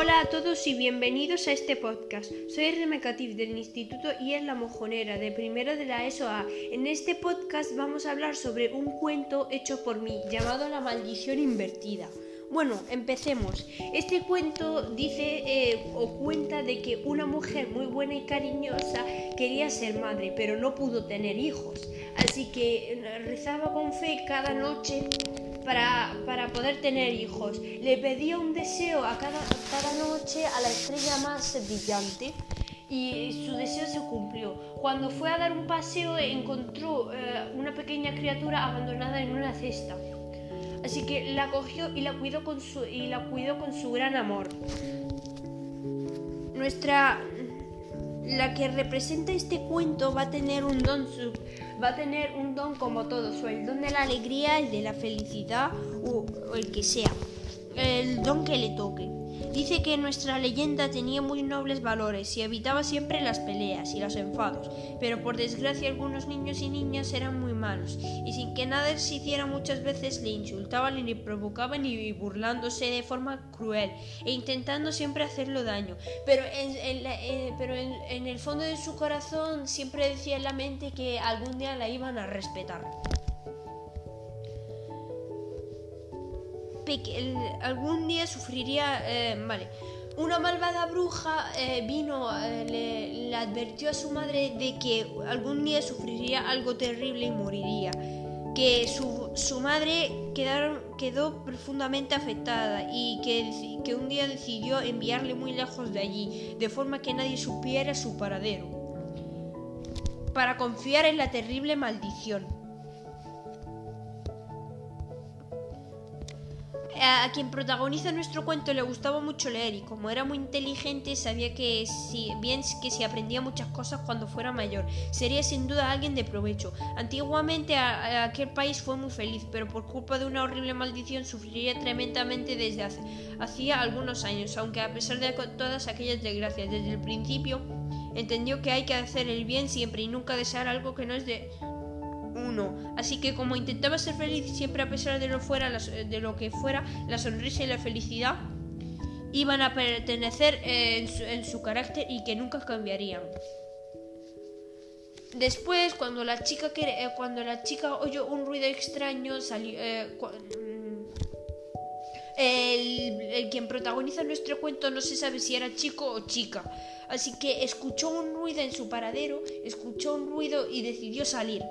Hola a todos y bienvenidos a este podcast. Soy Remecatif del Instituto y es la Mojonera de primero de la ESOA. En este podcast vamos a hablar sobre un cuento hecho por mí llamado La maldición invertida. Bueno, empecemos. Este cuento dice eh, o cuenta de que una mujer muy buena y cariñosa quería ser madre, pero no pudo tener hijos. Así que rezaba con fe cada noche para, para, poder tener hijos. Le pedía un deseo a cada, cada noche a la estrella más brillante y su deseo se cumplió. Cuando fue a dar un paseo encontró eh, una pequeña criatura abandonada en una cesta. Así que la cogió y la cuidó con su, y la cuidó con su gran amor. Nuestra la que representa este cuento va a tener un don va a tener un don como todos, o el don de la alegría, el de la felicidad o el que sea, el don que le toque. Dice que nuestra leyenda tenía muy nobles valores y evitaba siempre las peleas y los enfados, pero por desgracia algunos niños y niñas eran muy malos, y sin que nada se hiciera muchas veces le insultaban y le provocaban y burlándose de forma cruel e intentando siempre hacerlo daño, pero en, eh, pero en el fondo de su corazón siempre decía en la mente que algún día la iban a respetar. Algún día sufriría, eh, vale, una malvada bruja eh, vino, eh, le, advirtió a su madre de que algún día sufriría algo terrible y moriría, que su, su madre quedaron, quedó profundamente afectada y que, que un día decidió enviarle muy lejos de allí, de forma que nadie supiera su paradero, para confiar en la terrible maldición. A quien protagoniza nuestro cuento le gustaba mucho leer y como era muy inteligente sabía que si bien que si aprendía muchas cosas cuando fuera mayor sería sin duda alguien de provecho. Antiguamente aquel país fue muy feliz, pero por culpa de una horrible maldición sufriría tremendamente desde hacía algunos años, aunque a pesar de todas aquellas desgracias desde el principio entendió que hay que hacer el bien siempre y nunca desear algo que no es de Así que como intentaba ser feliz siempre a pesar de lo, fuera, de lo que fuera, la sonrisa y la felicidad iban a pertenecer en su, carácter y que nunca cambiarían. Después, cuando la chica, eh, cuando la chica oyó un ruido extraño, salió, eh, mm, el, quien protagoniza nuestro cuento no se sabe si era chico o chica. Así que escuchó un ruido en su paradero, escuchó un ruido y decidió salir.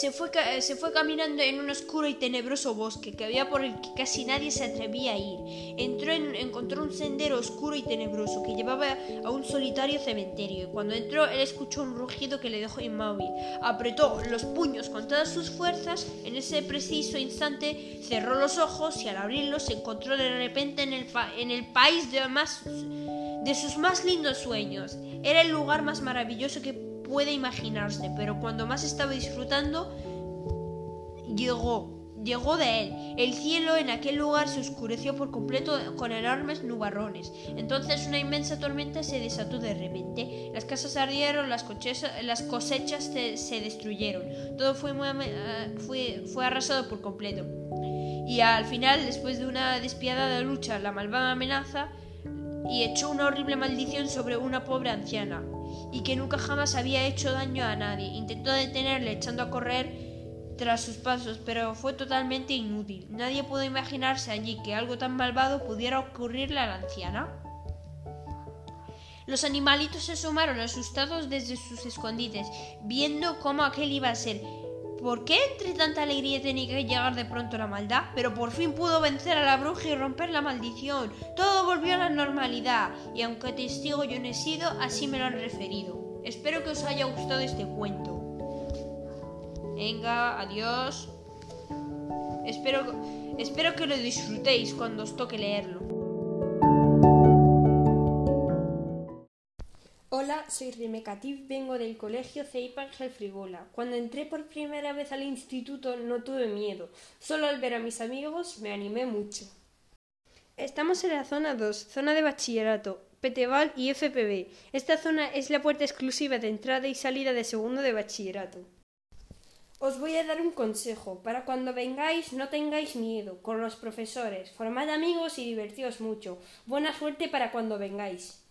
Se fue, se fue caminando en un oscuro y tenebroso bosque que había por el que casi nadie se atrevía a ir. Entró en, encontró un sendero oscuro y tenebroso que llevaba a un solitario cementerio y cuando entró él escuchó un rugido que le dejó inmóvil. Apretó los puños con todas sus fuerzas, en ese preciso instante cerró los ojos y al abrirlos se encontró de repente en el, en el país de, más, de sus más lindos sueños. Era el lugar más maravilloso que puede imaginarse, pero cuando más estaba disfrutando, llegó, llegó de él. El cielo en aquel lugar se oscureció por completo con enormes nubarrones. Entonces una inmensa tormenta se desató de repente. Las casas ardieron, las, cosechas se, destruyeron. Todo eh, fue, fue arrasado por completo. Y al final, después de una despiadada lucha, la malvada amenaza y echó una horrible maldición sobre una pobre anciana y que nunca jamás había hecho daño a nadie. Intentó detenerle echando a correr tras sus pasos, pero fue totalmente inútil. Nadie pudo imaginarse allí que algo tan malvado pudiera ocurrirle a la anciana. Los animalitos se asomaron asustados desde sus escondites, viendo cómo aquel iba a ser ¿Por qué entre tanta alegría tenía que llegar de pronto la maldad? Pero por fin pudo vencer a la bruja y romper la maldición. Todo volvió a la normalidad y aunque testigo yo no he sido, así me lo han referido. Espero que os haya gustado este cuento. Venga, adiós. Espero, espero que lo disfrutéis cuando os toque leerlo. Soy Rimecatif, vengo del colegio Ceip Ángel Frigola. Cuando entré por primera vez al instituto no tuve miedo, solo al ver a mis amigos me animé mucho. Estamos en la zona 2, zona de bachillerato, Peteval y FPB. Esta zona es la puerta exclusiva de entrada y salida de segundo de bachillerato. Os voy a dar un consejo. Para cuando vengáis no tengáis miedo. Con los profesores. Formad amigos y divertíos mucho. Buena suerte para cuando vengáis.